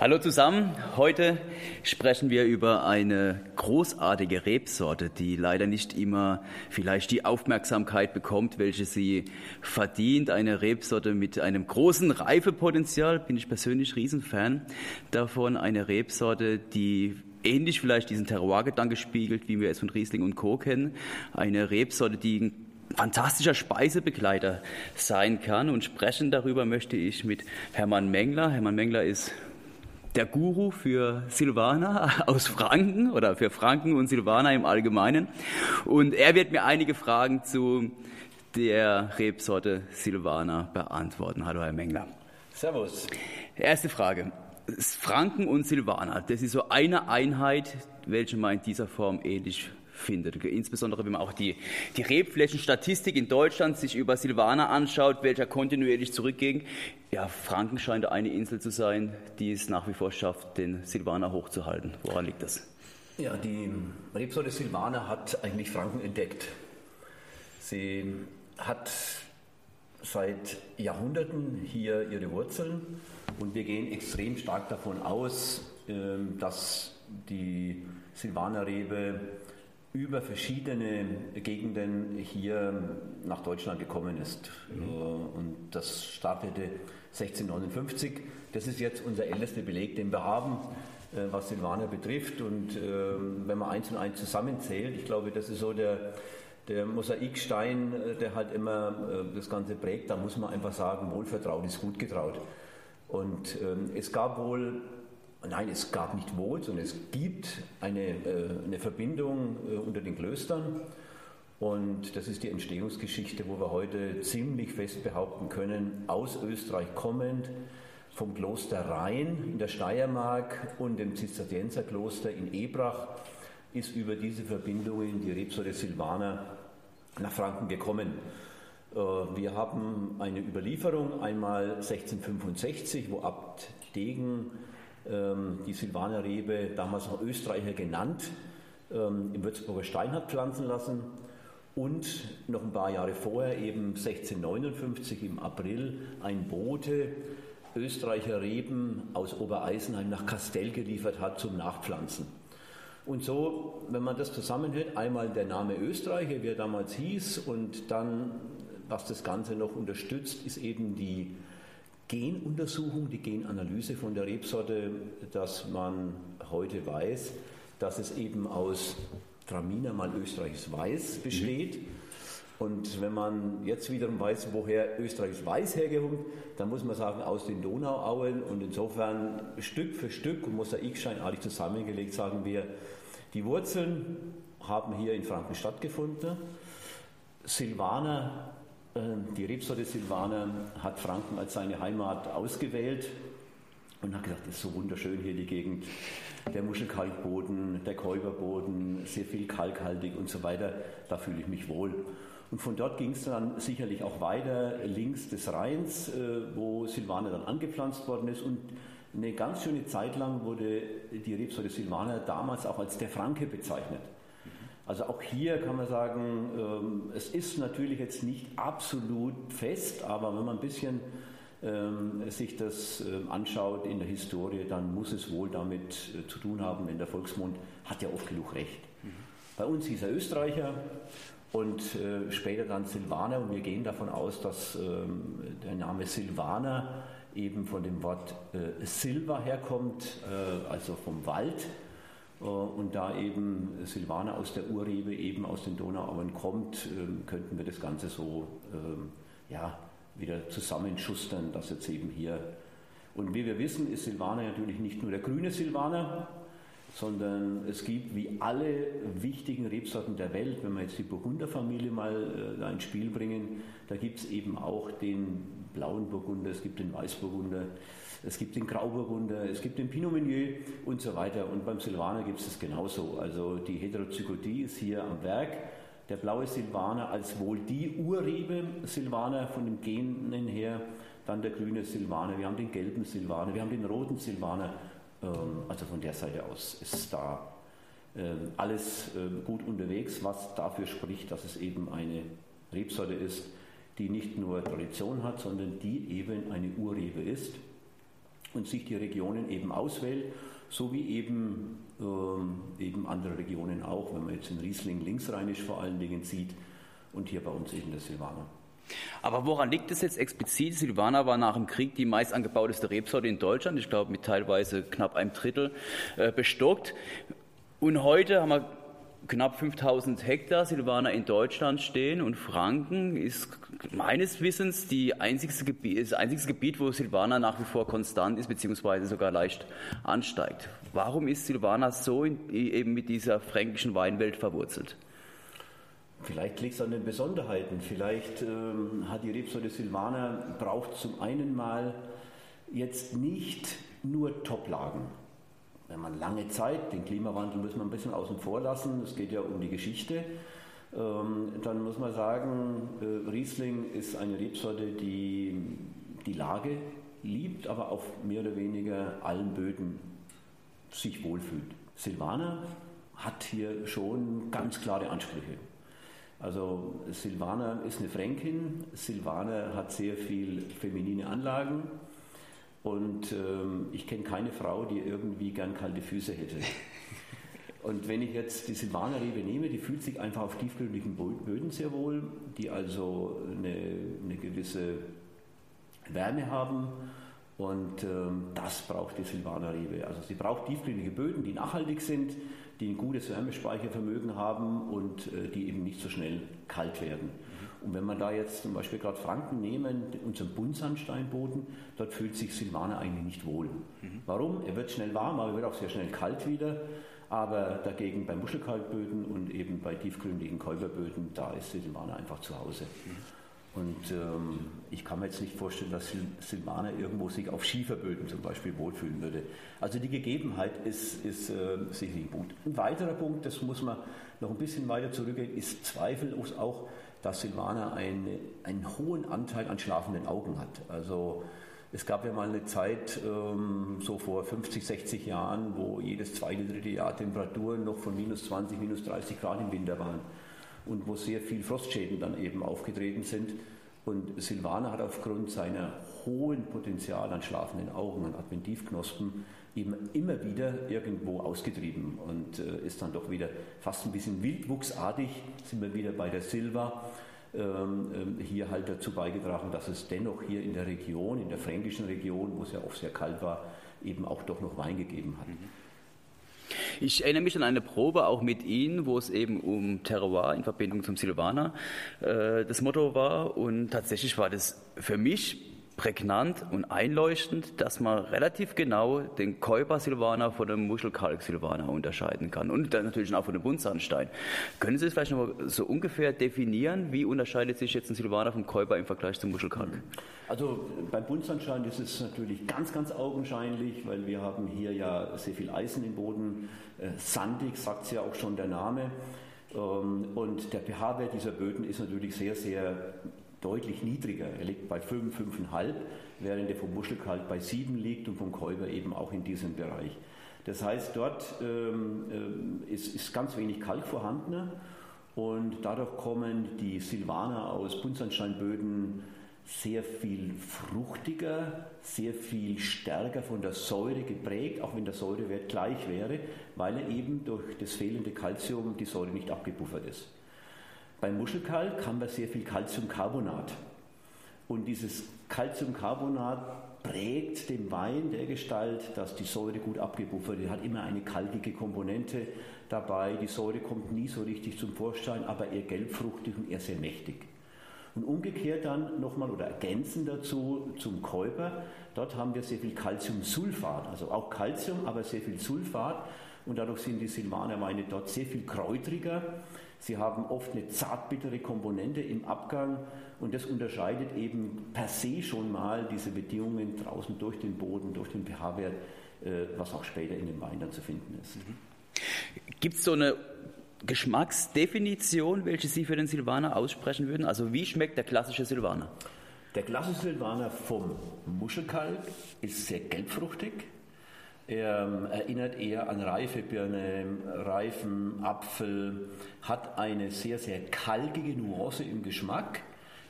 Hallo zusammen. Heute sprechen wir über eine großartige Rebsorte, die leider nicht immer vielleicht die Aufmerksamkeit bekommt, welche sie verdient. Eine Rebsorte mit einem großen Reifepotenzial, bin ich persönlich Riesenfan davon. Eine Rebsorte, die ähnlich vielleicht diesen Terroir-Gedanke spiegelt, wie wir es von Riesling und Co. kennen. Eine Rebsorte, die ein fantastischer Speisebegleiter sein kann. Und sprechen darüber möchte ich mit Hermann Mengler. Hermann Mengler ist der Guru für Silvaner aus Franken oder für Franken und Silvaner im Allgemeinen. Und er wird mir einige Fragen zu der Rebsorte Silvaner beantworten. Hallo, Herr Mengler. Servus. Erste Frage. Franken und Silvaner, das ist so eine Einheit, welche man in dieser Form ähnlich findet. Insbesondere wenn man auch die, die Rebflächenstatistik in Deutschland sich über Silvaner anschaut, welcher kontinuierlich zurückging. Ja, Franken scheint eine Insel zu sein, die es nach wie vor schafft, den Silvaner hochzuhalten. Woran liegt das? Ja, die Rebsorte Silvaner hat eigentlich Franken entdeckt. Sie hat seit Jahrhunderten hier ihre Wurzeln und wir gehen extrem stark davon aus, ähm, dass die Silvanerrebe über verschiedene Gegenden hier nach Deutschland gekommen ist. Mhm. Und das startete 1659. Das ist jetzt unser ältester Beleg, den wir haben, äh, was Silvaner betrifft. Und ähm, wenn man eins und eins zusammenzählt, ich glaube, das ist so der, der Mosaikstein, äh, der halt immer äh, das Ganze prägt, da muss man einfach sagen, wohlvertraut ist gut getraut. Und ähm, es gab wohl Nein, es gab nicht wohl, sondern es gibt eine, äh, eine Verbindung äh, unter den Klöstern. Und das ist die Entstehungsgeschichte, wo wir heute ziemlich fest behaupten können, aus Österreich kommend, vom Kloster Rhein in der Steiermark und dem Zisterzienserkloster in Ebrach, ist über diese Verbindungen die Rebsorte Silvaner nach Franken gekommen. Äh, wir haben eine Überlieferung, einmal 1665, wo Abt Degen ähm, die Silvanerrebe, damals noch Österreicher genannt, ähm, im Würzburger Stein hat pflanzen lassen und noch ein paar Jahre vorher, eben 1659 im April, ein Bote Österreicher Reben aus Obereisenheim nach Kastell geliefert hat zum Nachpflanzen. Und so, wenn man das zusammenhält, einmal der Name Österreicher, wie er damals hieß, und dann, was das Ganze noch unterstützt, ist eben die Genuntersuchung, die Genanalyse von der Rebsorte, dass man heute weiß, dass es eben aus Traminer mal österreichisches Weiß mhm. besteht. Mhm. Und wenn man jetzt wiederum weiß, woher österreichisches Weiß herkommt, dann muss man sagen, aus den Donauauen. Und insofern Stück für Stück und mosaikscheinartig zusammengelegt, sagen wir, die Wurzeln haben hier in Franken stattgefunden. Silvaner die Rebsorte Silvaner hat Franken als seine Heimat ausgewählt und hat gesagt, es ist so wunderschön hier die Gegend. Der Muschelkalkboden, der Käuberboden, sehr viel kalkhaltig und so weiter. Da fühle ich mich wohl. Und von dort ging es dann sicherlich auch weiter links des Rheins, äh, wo Silvaner dann angepflanzt worden ist. Und eine ganz schöne Zeit lang wurde die Rebsorte Silvaner damals auch als der Franke bezeichnet. Also auch hier kann man sagen, ähm, es ist natürlich jetzt nicht absolut fest, aber wenn man ein bisschen ähm, sich das ähm, anschaut in der Historie, dann muss es wohl damit äh, zu tun haben, denn der Volksmund hat ja oft genug recht. Bei uns hieß er Österreicher und äh, später dann Silvaner und wir gehen davon aus, dass der Name Silvaner eben von dem Wort äh, Silva herkommt, also vom Wald und da eben Silvaner aus der Urrebe eben aus den Donauauen kommt, ähm, könnten wir das Ganze so ähm, ja, wieder zusammenschustern, dass jetzt eben hier. Und wie wir wissen, ist Silvaner natürlich nicht nur der grüne Silvaner, sondern es gibt wie alle wichtigen Rebsorten der Welt, wenn wir jetzt die Burgunderfamilie mal äh, ins Spiel bringen, da gibt es eben auch den blauen Burgunder, es gibt den Weißburgunder, es gibt den Grauburgunder, es gibt den Pinot Meunier und so weiter. Und beim Silvaner gibt es das genauso. Also die Heterozygotie ist hier am Werk. Der blaue Silvaner als wohl die Urrebe Silvaner von den Genen her, dann der grüne Silvaner, wir haben den gelben Silvaner, wir haben den roten Silvaner. Ähm, also von der Seite aus ist da ähm, alles ähm, gut unterwegs, was dafür spricht, dass es eben eine Rebsorte ist, die nicht nur Tradition hat, sondern die eben eine Urrebe ist. und sich die Regionen eben auswählt, so wie eben, eben andere Regionen auch, wenn man jetzt den Riesling linksrheinisch vor allen Dingen sieht und hier bei uns eben der Silvaner. Aber woran liegt es jetzt explizit? Silvaner war nach dem Krieg die meist angebauteste Rebsorte in Deutschland, ich glaube mit teilweise knapp einem Drittel äh, bestockt. Und heute haben wir knapp 5000 Hektar Silvaner in Deutschland stehen und Franken ist meines Wissens die einzigste Gebiet, das einzige Gebiet, wo Silvaner nach wie vor konstant ist, beziehungsweise sogar leicht ansteigt. Warum ist Silvaner so in, eben mit dieser fränkischen Weinwelt verwurzelt? Vielleicht liegt es an den Besonderheiten. Vielleicht ähm, hat die Rebsorte Silvaner braucht zum einen mal jetzt nicht nur Toplagen. Wenn man lange Zeit, den Klimawandel muss man ein bisschen außen vor lassen, es geht ja um die Geschichte, ähm, dann muss man sagen, äh, Riesling ist eine Rebsorte, die die Lage liebt, aber auf mehr oder weniger allen Böden sich wohlfühlt. Silvaner hat hier schon ganz klare Ansprüche. Also Silvana ist eine Fränkin, Silvana hat sehr viel feminine Anlagen und ähm, ich kenne keine Frau, die irgendwie gern kalte Füße hätte. Und wenn ich jetzt die Silvaner-Rebe nehme, die fühlt sich einfach auf tiefgründigen Böden sehr wohl, die also eine, eine gewisse Wärme haben. Und ähm, das braucht die Silvaner-Rebe. Also sie braucht tiefgründige Böden, die nachhaltig sind, die ein gutes Wärmespeichervermögen haben und äh, die eben nicht so schnell kalt werden. Mhm. Und wenn man da jetzt zum Beispiel gerade Franken nehmen, unseren Buntsandsteinboden, dort fühlt sich Silvaner eigentlich nicht wohl. Mhm. Warum? Er wird schnell warm, aber er wird auch sehr schnell kalt wieder. Aber dagegen bei Muschelkalkböden und eben bei tiefgründigen Käuberböden, da ist Silvaner einfach zu Hause. Mhm. Und ähm, ich kann mir jetzt nicht vorstellen, dass Silvaner irgendwo sich auf Schieferböden zum Beispiel wohlfühlen würde. Also die Gegebenheit ist, ist äh, sicherlich ein Punkt. Ein weiterer Punkt, das muss man noch ein bisschen weiter zurückgehen, ist zweifellos auch, dass Silvaner eine, einen hohen Anteil an schlafenden Augen hat. Also es gab ja mal eine Zeit, ähm, so vor 50, 60 Jahren, wo jedes zweite, dritte Jahr Temperaturen noch von minus 20, minus 30 Grad im Winter waren und wo sehr viel Frostschäden dann eben aufgetreten sind. Und Silvaner hat aufgrund seiner hohen Potenzial an schlafenden Augen, an Adventivknospen, eben immer wieder irgendwo ausgetrieben und äh, ist dann doch wieder fast ein bisschen wildwuchsartig, sind wir wieder bei der Silva, ähm, ähm, hier halt dazu beigetragen, dass es dennoch hier in der Region, in der fränkischen Region, wo es ja oft sehr kalt war, eben auch doch noch Wein gegeben hat. Mhm. Ich erinnere mich an eine Probe auch mit Ihnen, wo es eben um Terroir in Verbindung zum Silvaner äh, das Motto war. Und tatsächlich war das für mich prägnant und einleuchtend, dass man relativ genau den Käuber-Silvaner von dem Muschelkalk-Silvaner unterscheiden kann und dann natürlich auch von dem Buntsandstein. Können Sie es vielleicht noch mal so ungefähr definieren, wie unterscheidet sich jetzt ein Silvaner vom Käuber im Vergleich zum Muschelkalk? Also beim Buntsandstein ist es natürlich ganz, ganz augenscheinlich, weil wir haben hier ja sehr viel Eisen im Boden, äh, sandig, sagt es ja auch schon der Name. Ähm, und der pH-Wert dieser Böden ist natürlich sehr, sehr deutlich niedriger. Er liegt bei 5, 5,5, während er vom Muschelkalk bei 7 liegt und vom Käuber eben auch in diesem Bereich. Das heißt, dort ähm, äh, ist, ist, ganz wenig Kalk vorhanden und dadurch kommen die Silvaner aus Buntsandsteinböden sehr viel fruchtiger, sehr viel stärker von der Säure geprägt, auch wenn der Säurewert gleich wäre, weil er eben durch das fehlende Kalzium die Säure nicht abgepuffert ist. Beim Muschelkalk haben wir sehr viel Calciumcarbonat. Und dieses Calciumcarbonat prägt den Wein der Gestalt, dass die Säure gut abgebuffert wird. hat immer eine kalkige Komponente dabei. Die Säure kommt nie so richtig zum Vorschein, aber eher gelbfruchtig und eher sehr mächtig. Und umgekehrt dann nochmal oder ergänzend dazu zum Käuper, dort haben wir sehr viel Calciumsulfat, also auch Calcium, aber sehr viel Sulfat und dadurch sind die Silvaner Weine dort sehr viel kräutriger Sie haben oft eine zartbittere Komponente im Abgang und das unterscheidet eben per se schon mal diese Bedingungen draußen durch den Boden, durch den pH-Wert, äh, was auch später in dem Wein dann zu finden ist. Mhm. Gibt es so eine Geschmacksdefinition, welche Sie für den Silvaner aussprechen würden? Also wie schmeckt der klassische Silvaner? Der klassische Silvaner vom Muschelkalk ist sehr gelbfruchtig, er ähm, erinnert eher an reife Birne, reifen Apfel, hat eine sehr, sehr kalkige Nuance im Geschmack,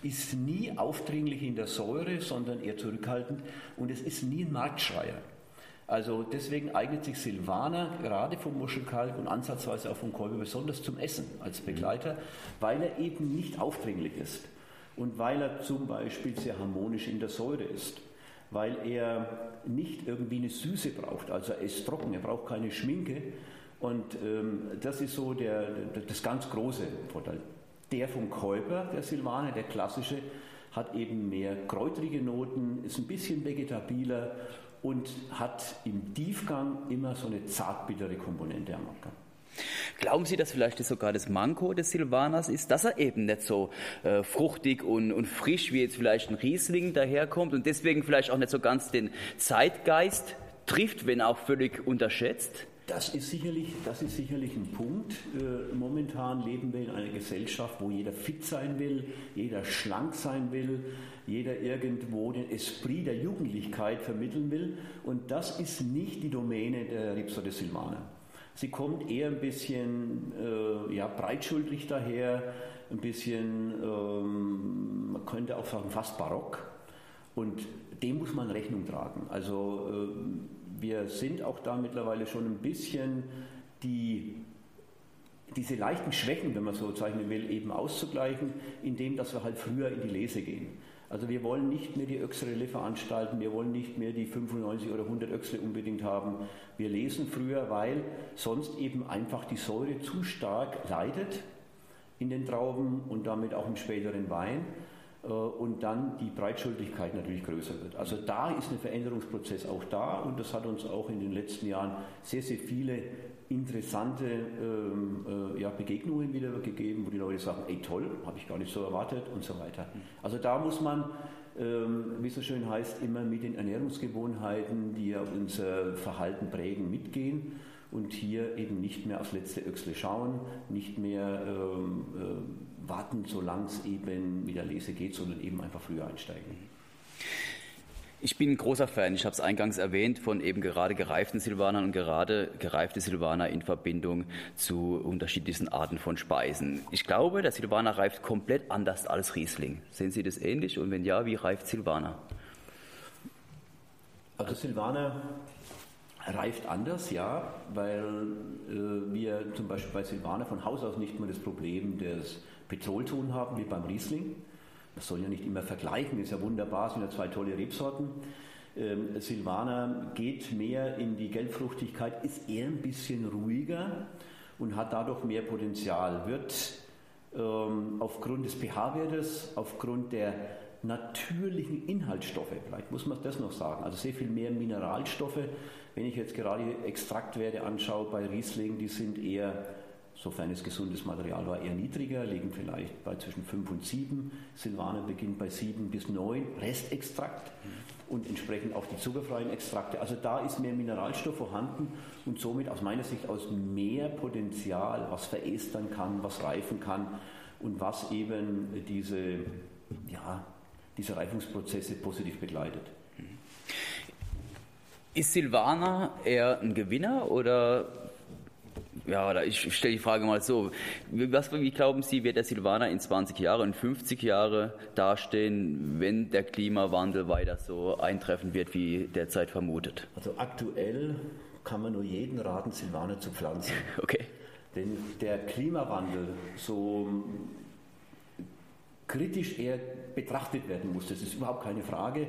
ist nie aufdringlich in der Säure, sondern eher zurückhaltend und es ist nie ein Marktschreier. Also deswegen eignet sich Silvaner gerade vom Muschelkalk und ansatzweise auch vom Kolbe besonders zum Essen als Begleiter, weil er eben nicht aufdringlich ist und weil er zum Beispiel sehr harmonisch in der Säure ist, weil er nicht irgendwie eine Süße braucht, also er ist trocken, er braucht keine Schminke und ähm, das ist so der, das ganz große Vorteil. Der vom Kolber, der Silvaner, der klassische, hat eben mehr kräutrige Noten, ist ein bisschen vegetabiler und hat im Tiefgang immer so eine zartbittere Komponente am Abgang. Glauben Sie, dass vielleicht sogar das Manko des Silvaners ist, dass er eben nicht so äh, fruchtig und, und frisch wie jetzt vielleicht ein Riesling daherkommt und deswegen vielleicht auch nicht so ganz den Zeitgeist trifft, wenn auch völlig unterschätzt? Das ist sicherlich, das ist sicherlich ein Punkt. Äh, momentan leben wir in einer Gesellschaft, wo jeder fit sein will, jeder schlank sein will, jeder irgendwo den Esprit der Jugendlichkeit vermitteln will. Und das ist nicht die Domäne der Ripsa Silvaner. Sie kommt eher ein bisschen äh, ja, breitschultrig daher, ein bisschen, ähm, man könnte auch sagen, fast barock. Und dem muss man Rechnung tragen. Also äh, wir sind auch da mittlerweile schon ein bisschen die, diese leichten Schwächen, wenn man so zeichnen will, eben auszugleichen, indem dass wir halt früher in die Lese gehen. Also wir wollen nicht mehr die Öxrelle veranstalten, wir wollen nicht mehr die 95 oder 100 Öxle unbedingt haben. Wir lesen früher, weil sonst eben einfach die Säure zu stark leidet in den Trauben und damit auch im späteren Wein. Äh, und dann die Breitschuldigkeit natürlich größer wird. Also da ist ein Veränderungsprozess auch da und das hat uns auch in den letzten Jahren sehr, sehr viele interessante ähm, äh, ja, Begegnungen wieder gegeben, wo die Leute sagen, ey toll, habe ich gar nicht so erwartet und so weiter. Also da muss man, ähm, wie es so schön heißt, immer mit den Ernährungsgewohnheiten, die ja unser Verhalten prägen, mitgehen und hier eben nicht mehr aufs letzte Öchsle schauen, nicht mehr ähm, äh, warten, solange es eben mit der Lese geht, sondern eben einfach früher einsteigen. Ich bin ein großer Fan, ich habe es eingangs erwähnt, von eben gerade gereiften Silvanern und gerade gereifte Silvaner in Verbindung zu unterschiedlichsten Arten von Speisen. Ich glaube, der Silvaner reift komplett anders als Riesling. Sehen Sie das ähnlich? Und wenn ja, wie reift Silvaner? Also Silvaner reift anders, ja, weil äh, wir zum Beispiel bei Silvaner von Haus aus nicht mehr das Problem des Petrolton haben, wie beim Riesling. Das soll ja nicht immer vergleichen, ist ja wunderbar, sind ja zwei tolle Rebsorten. Ähm, Silvaner geht mehr in die Gelbfruchtigkeit, ist eher ein bisschen ruhiger und hat dadurch mehr Potenzial. Wird ähm, aufgrund des pH-Wertes, aufgrund der natürlichen Inhaltsstoffe, vielleicht muss man das noch sagen, also sehr viel mehr Mineralstoffe. Wenn ich jetzt gerade Extraktwerte anschaue bei Riesling, die sind eher sofern es gesundes Material war, eher niedriger, liegen vielleicht bei zwischen 5 und 7. Silvaner beginnt bei 7 bis 9, Restextrakt und entsprechend auch die zuckerfreien Extrakte. Also da ist mehr Mineralstoff vorhanden und somit aus meiner Sicht aus mehr Potenzial, was verästern kann, was reifen kann und was eben diese, ja, diese Reifungsprozesse positiv begleitet. Ist Silvaner eher ein Gewinner oder ja, ich stelle die Frage mal so. Was, wie glauben Sie, wird der Silvaner in 20 Jahren, in 50 Jahren dastehen, wenn der Klimawandel weiter so eintreffen wird, wie derzeit vermutet? Also aktuell kann man nur jeden raten, Silvaner zu pflanzen. Okay. Denn der Klimawandel, so kritisch er betrachtet werden muss, das ist überhaupt keine Frage.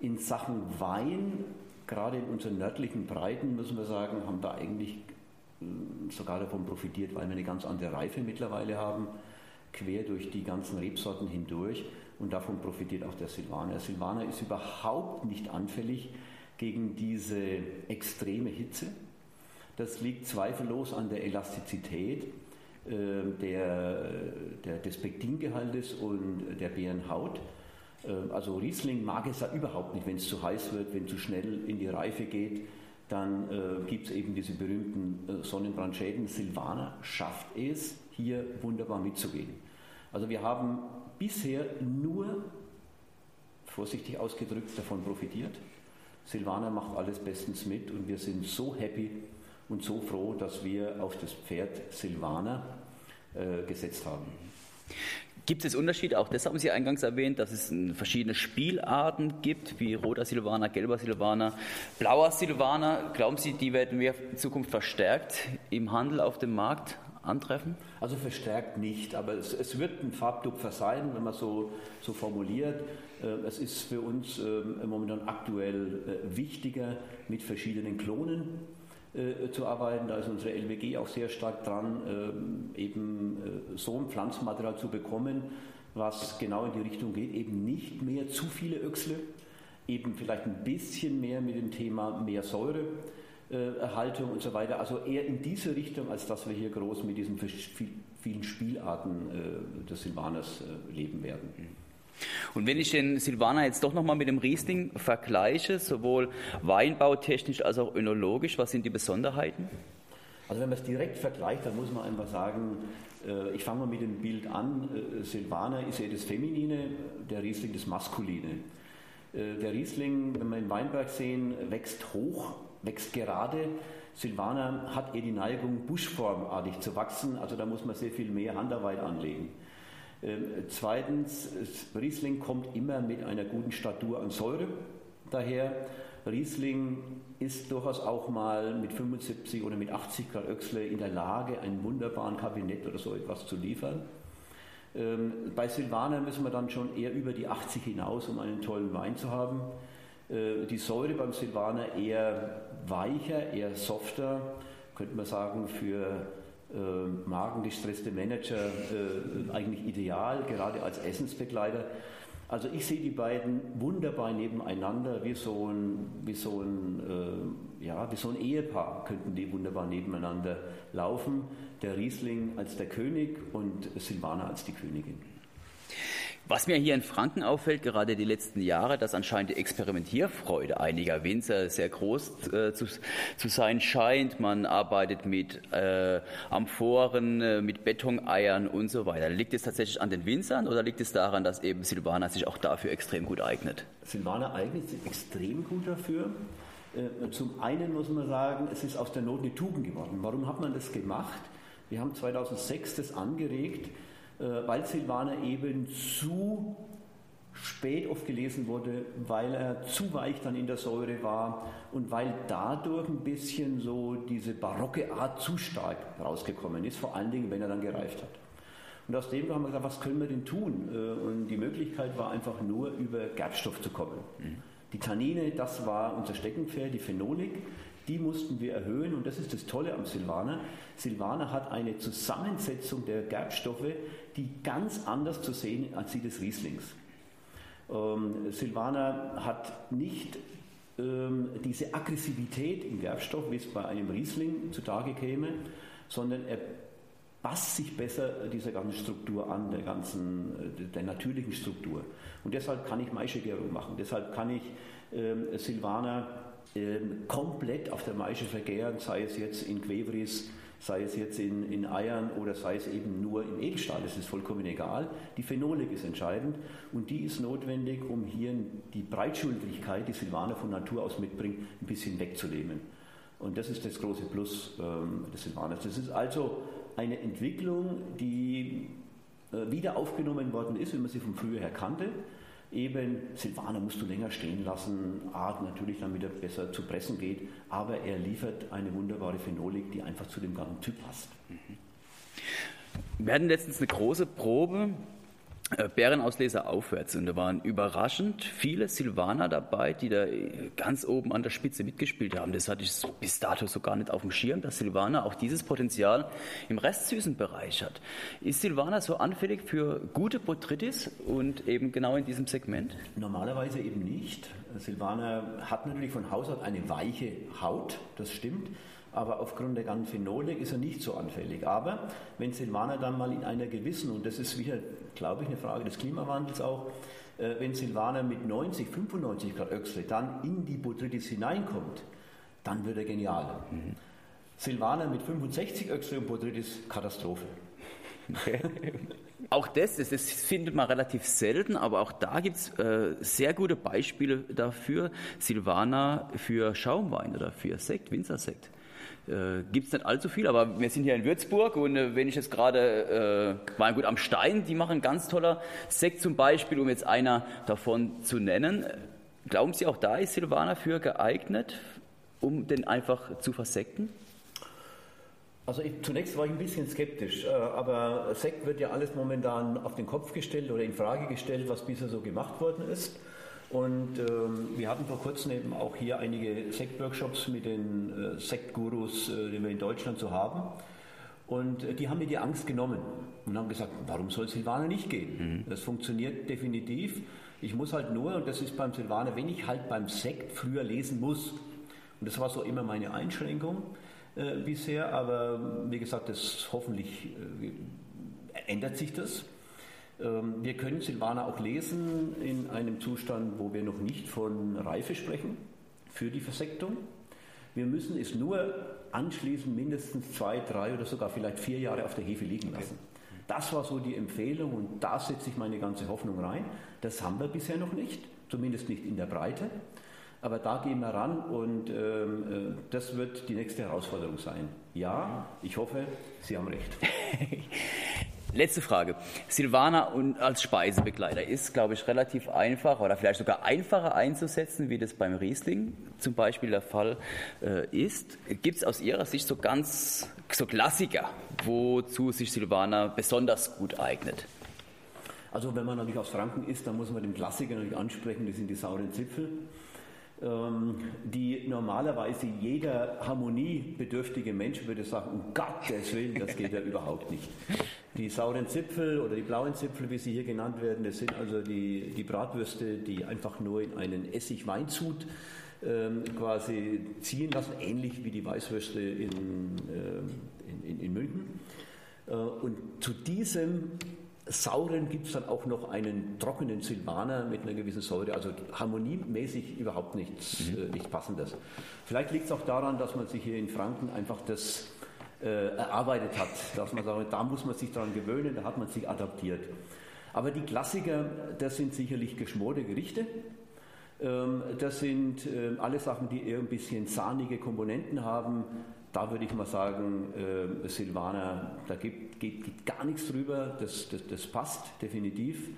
In Sachen Wein, gerade in unseren nördlichen Breiten, müssen wir sagen, haben da eigentlich sogar davon profitiert, weil wir eine ganz andere Reife mittlerweile haben, quer durch die ganzen Rebsorten hindurch. Und davon profitiert auch der Silvaner. Der Silvaner ist überhaupt nicht anfällig gegen diese extreme Hitze. Das liegt zweifellos an der Elastizität äh, der, der, des Pektingehaltes und der Beerenhaut. Äh, also Riesling mag es ja überhaupt nicht, wenn es zu heiß wird, wenn zu schnell in die Reife geht dann äh, gibt es eben diese berühmten äh, Sonnenbrandschäden. Silvaner schafft es, hier wunderbar mitzugehen. Also wir haben bisher nur, vorsichtig ausgedrückt, davon profitiert. Silvaner macht alles bestens mit und wir sind so happy und so froh, dass wir auf das Pferd Silvaner äh, gesetzt haben. Gibt es Unterschiede? Auch das haben Sie eingangs erwähnt, dass es verschiedene Spielarten gibt, wie roter Silvaner, gelber Silvaner, blauer Silvaner. Glauben Sie, die werden wir in Zukunft verstärkt im Handel auf dem Markt antreffen? Also verstärkt nicht, aber es, es wird ein Farbtupfer sein, wenn man so, so formuliert. Äh, es ist für uns äh, momentan aktuell äh, wichtiger, mit verschiedenen Klonen zu arbeiten. Da ist unsere LWG auch sehr stark dran, ähm, eben so ein Pflanzenmaterial zu bekommen, was genau in die Richtung geht, eben nicht mehr zu viele Öchsle, eben vielleicht ein bisschen mehr mit dem Thema mehr Säure. Erhaltung und so weiter. Also eher in diese Richtung, als dass wir hier groß mit diesen vielen Spielarten des Silvaners leben werden. Und wenn ich den Silvaner jetzt doch nochmal mit dem Riesling vergleiche, sowohl weinbautechnisch als auch önologisch, was sind die Besonderheiten? Also wenn man es direkt vergleicht, dann muss man einfach sagen, äh, ich fange mal mit dem Bild an, äh, Silvaner ist eher das Feminine, der Riesling das Maskuline. Äh, der Riesling, wenn wir in Weinberg sehen, wächst hoch, wächst gerade. Silvaner hat eher die Neigung, buschformartig zu wachsen, also da muss man sehr viel mehr Handarbeit anlegen. Ähm, zweitens, Riesling kommt immer mit einer guten Statur an Säure daher. Riesling ist durchaus auch mal mit 75 oder mit 80 Grad Öchsle in der Lage, einen wunderbaren Kabinett oder so etwas zu liefern. Ähm, bei Silvaner müssen wir dann schon eher über die 80 hinaus, um einen tollen Wein zu haben. Äh, die Säure beim Silvaner eher weicher, eher softer, könnte man sagen, für äh, magengestresste Manager äh, eigentlich ideal, gerade als Essensbegleiter. Also ich sehe die beiden wunderbar nebeneinander, wie so ein, wie so ein, äh, ja, wie so ein Ehepaar könnten die wunderbar nebeneinander laufen. Der Riesling als der König und Silvana als die Königin. Was mir hier in Franken auffällt, gerade die letzten Jahre, dass anscheinend die Experimentierfreude einiger Winzer sehr groß äh, zu, zu, sein scheint. Man arbeitet mit äh, Amphoren, äh, mit Betoneiern und so weiter. Liegt es tatsächlich an den Winzern oder liegt es daran, dass eben Silvana sich auch dafür extrem gut eignet? Silvana eignet sich extrem gut dafür. Äh, zum einen muss man sagen, es ist aus der Not eine Tugend geworden. Warum hat man das gemacht? Wir haben 2006 das angeregt weil Silvaner eben zu spät oft gelesen wurde, weil er zu weich dann in der Säure war und weil dadurch ein bisschen so diese barocke Art zu stark rausgekommen ist, vor allen Dingen, wenn er dann gereift hat. Und aus dem haben wir gesagt, was können wir denn tun? Äh, und die Möglichkeit war einfach nur über Gerbstoff zu kommen. Mhm. Die Tannine, das war unser Steckenpferd, die Phenolik, die mussten wir erhöhen und das ist das Tolle am Silvaner. Silvaner hat eine Zusammensetzung der Gerbstoffe, die ganz anders zu sehen als die des Rieslings. Ähm, Silvaner hat nicht ähm, diese Aggressivität im Gerbstoff, wie es bei einem Riesling zutage käme, sondern er passt sich besser dieser ganzen Struktur an, der ganzen, äh, der natürlichen Struktur. Und deshalb kann ich Maischegärung machen, deshalb kann ich ähm, Silvaner komplett auf der Maische vergären, sei es jetzt in Quevris, sei es jetzt in, in Eiern oder sei es eben nur im Edelstahl, das ist vollkommen egal. Die Phenolik ist entscheidend und die ist notwendig, um hier die Breitschultrigkeit, die Silvaner von Natur aus mitbringt, ein bisschen wegzunehmen. Und das ist das große Plus ähm, des Silvaners. Das ist also eine Entwicklung, die äh, wieder aufgenommen worden ist, wie man sie von früher her kannte. Eben, Silvaner musst du länger stehen lassen, Art natürlich, damit er besser zu pressen geht, aber er liefert eine wunderbare Phenolik, die einfach zu dem ganzen Typ passt. Wir hatten letztens eine große Probe äh, Bärenauslese aufwärts. Und da waren überraschend viele Silvaner dabei, die da ganz oben an der Spitze mitgespielt haben. Das hatte ich bis dato so gar nicht auf dem Schirm, dass Silvaner auch dieses Potenzial im restsüßen Bereich hat. Ist Silvaner so anfällig für gute Botrytis und eben genau in diesem Segment? Normalerweise eben nicht. Silvaner hat natürlich von Haus aus eine weiche Haut, das stimmt aber aufgrund der ganzen Phenolik ist er nicht so anfällig. Aber wenn Silvaner dann mal in einer gewissen, und das ist wieder, glaube ich, eine Frage des Klimawandels auch, äh, wenn Silvaner mit 90, 95 Grad Öxle dann in die Botrytis hineinkommt, dann wird er genial. Mhm. Silvaner mit 65 Öxle und Botrytis, Katastrophe. Auch das, das, das, findet man relativ selten, aber auch da gibt es äh, sehr gute Beispiele dafür. Silvaner für Schaumwein oder für Sekt, Winzersekt. Äh, gibt es nicht allzu viel, aber wir sind hier in Würzburg und äh, wenn ich jetzt gerade, äh, gut am Stein, die machen ganz toller Sekt zum Beispiel, um jetzt einer davon zu nennen. Glauben Sie, auch da ist Silvaner für geeignet, um den einfach zu versekten? Also ich, zunächst war ich ein bisschen skeptisch, äh, aber Sekt wird ja alles momentan auf den Kopf gestellt oder in Frage gestellt, was bisher so gemacht worden ist. Und ähm, wir hatten vor kurzem eben auch hier einige Sektworkshops mit den äh, Sektgurus, äh, die wir in Deutschland so haben. Und äh, die haben mir die Angst genommen und haben gesagt, warum soll Silvaner nicht gehen? Mhm. Das funktioniert definitiv. Ich muss halt nur, und das ist beim Silvaner, wenn ich halt beim Sekt früher lesen muss, und das war so immer meine Einschränkung äh, bisher, aber wie gesagt, das hoffentlich äh, ändert sich das. Ähm, wir können Silvaner auch lesen in einem Zustand, wo wir noch nicht von Reife sprechen für die Versektung. Wir müssen es nur anschließend mindestens zwei, drei oder sogar vielleicht vier Jahre auf der Hefe liegen lassen. Das war so die Empfehlung und da setze ich meine ganze Hoffnung rein. Das haben wir bisher noch nicht, zumindest nicht in der Breite. Aber da gehen wir ran und ähm, äh, das wird die nächste Herausforderung sein. Ja, ich hoffe, Sie haben recht. Letzte Frage. Silvaner als Speisebegleiter ist, glaube ich, relativ einfach oder vielleicht sogar einfacher einzusetzen, wie das beim Riesling zum Beispiel der Fall äh, ist. Gibt es aus Ihrer Sicht so ganz so Klassiker, wozu sich Silvaner besonders gut eignet? Also wenn man natürlich aus Franken ist, dann muss man den Klassiker natürlich ansprechen, das sind die sauren Zipfel. Ähm, die normalerweise jeder harmoniebedürftige Mensch würde sagen, um Gottes Willen, das geht ja überhaupt nicht. Die sauren Zipfel oder die blauen Zipfel, wie sie hier genannt werden, das sind also die, die Bratwürste, die einfach nur in einen Essig-Weinzut ähm, quasi ziehen lassen, ähnlich wie die Weißwürste in, ähm, in, in, in München. Äh, und zu diesem Sauren gibt es dann auch noch einen trockenen Silvaner mit einer gewissen Säure, also harmoniemäßig überhaupt nichts, mhm. äh, nichts Passendes. Vielleicht liegt es auch daran, dass man sich hier in Franken einfach das äh, erarbeitet hat, dass man sagt, da muss man sich daran gewöhnen, da hat man sich adaptiert. Aber die Klassiker, das sind sicherlich geschmorte Gerichte. Ähm, das sind äh, alle Sachen, die eher ein bisschen sahnige Komponenten haben, da würde ich mal sagen, äh, Silvana, da geht, geht, geht, gar nichts drüber, das, das, das passt definitiv.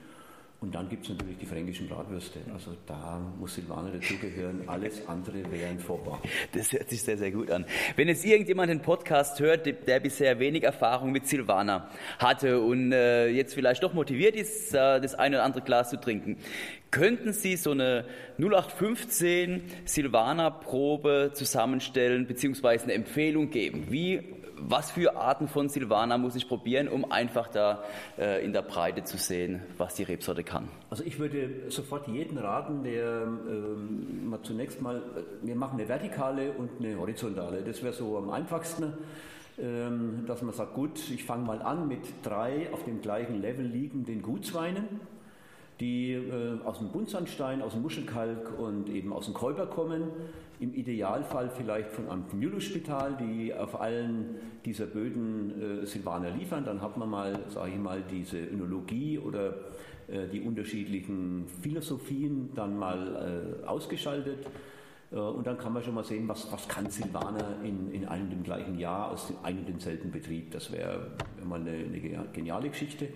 Und dann gibt es natürlich die fränkischen Bratwürste. Also da muss Silvaner dazugehören. Alles andere wäre ein Vorbar. Das hört sich sehr, sehr gut an. Wenn jetzt irgendjemand den Podcast hört, der bisher wenig Erfahrung mit Silvaner hatte und äh, jetzt vielleicht doch motiviert ist, äh, das eine oder andere Glas zu trinken, könnten Sie so eine 0815 Silvaner-Probe zusammenstellen beziehungsweise eine Empfehlung geben? Wie was für Arten von Silvaner muss ich probieren, um einfach da äh, in der Breite zu sehen, was die Rebsorte kann? Also ich würde sofort jeden raten, der ähm, mal zunächst mal, äh, wir machen eine vertikale und eine horizontale. Das wäre so am einfachsten, ähm, dass man sagt, gut, ich fange mal an mit drei auf dem gleichen Level liegenden Gutsweinen die äh, aus dem Buntsandstein, aus dem Muschelkalk und eben aus dem Käuber kommen. Im Idealfall vielleicht von einem Müller-Spital, die auf allen dieser Böden äh, Silvaner liefern. Dann hat man mal, sage ich mal, diese Önologie oder äh, die unterschiedlichen Philosophien dann mal äh, ausgeschaltet. Äh, und dann kann man schon mal sehen, was, was kann Silvaner in, in einem dem gleichen Jahr aus einem und demselben Betrieb. Das wäre mal eine, eine geniale Geschichte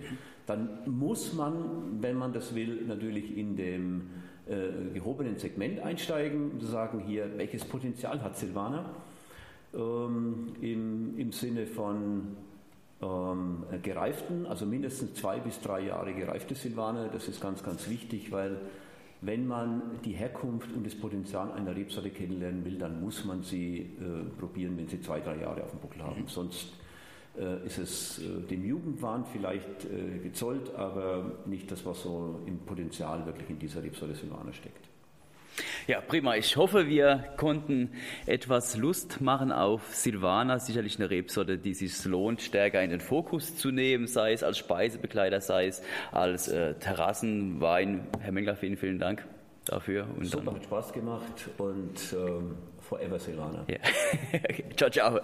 dann muss man, wenn man das will, natürlich in dem äh, gehobenen Segment einsteigen und sagen hier, welches Potenzial hat Silvaner ähm, im, im Sinne von ähm, gereiften, also mindestens zwei bis drei Jahre gereifte Silvaner. Das ist ganz, ganz wichtig, weil wenn man die Herkunft und das Potenzial einer Rebsorte kennenlernen will, dann muss man sie äh, probieren, wenn sie zwei, drei Jahre auf dem Buckel haben. Sonst ist es äh, dem Jugendwahn vielleicht äh, gezollt, aber nicht das, was so im Potenzial wirklich in dieser Rebsorte Silvaner steckt. Ja, prima. Ich hoffe, wir konnten etwas Lust machen auf Silvaner. Sicherlich eine Rebsorte, die sich lohnt, stärker in den Fokus zu nehmen, sei es als Speisebegleiter, sei es als äh, Terrassenwein. Herr Mengler, vielen, vielen Dank dafür. Und Super, hat Spaß gemacht und ähm, forever Silvaner. Ja. ciao, ciao.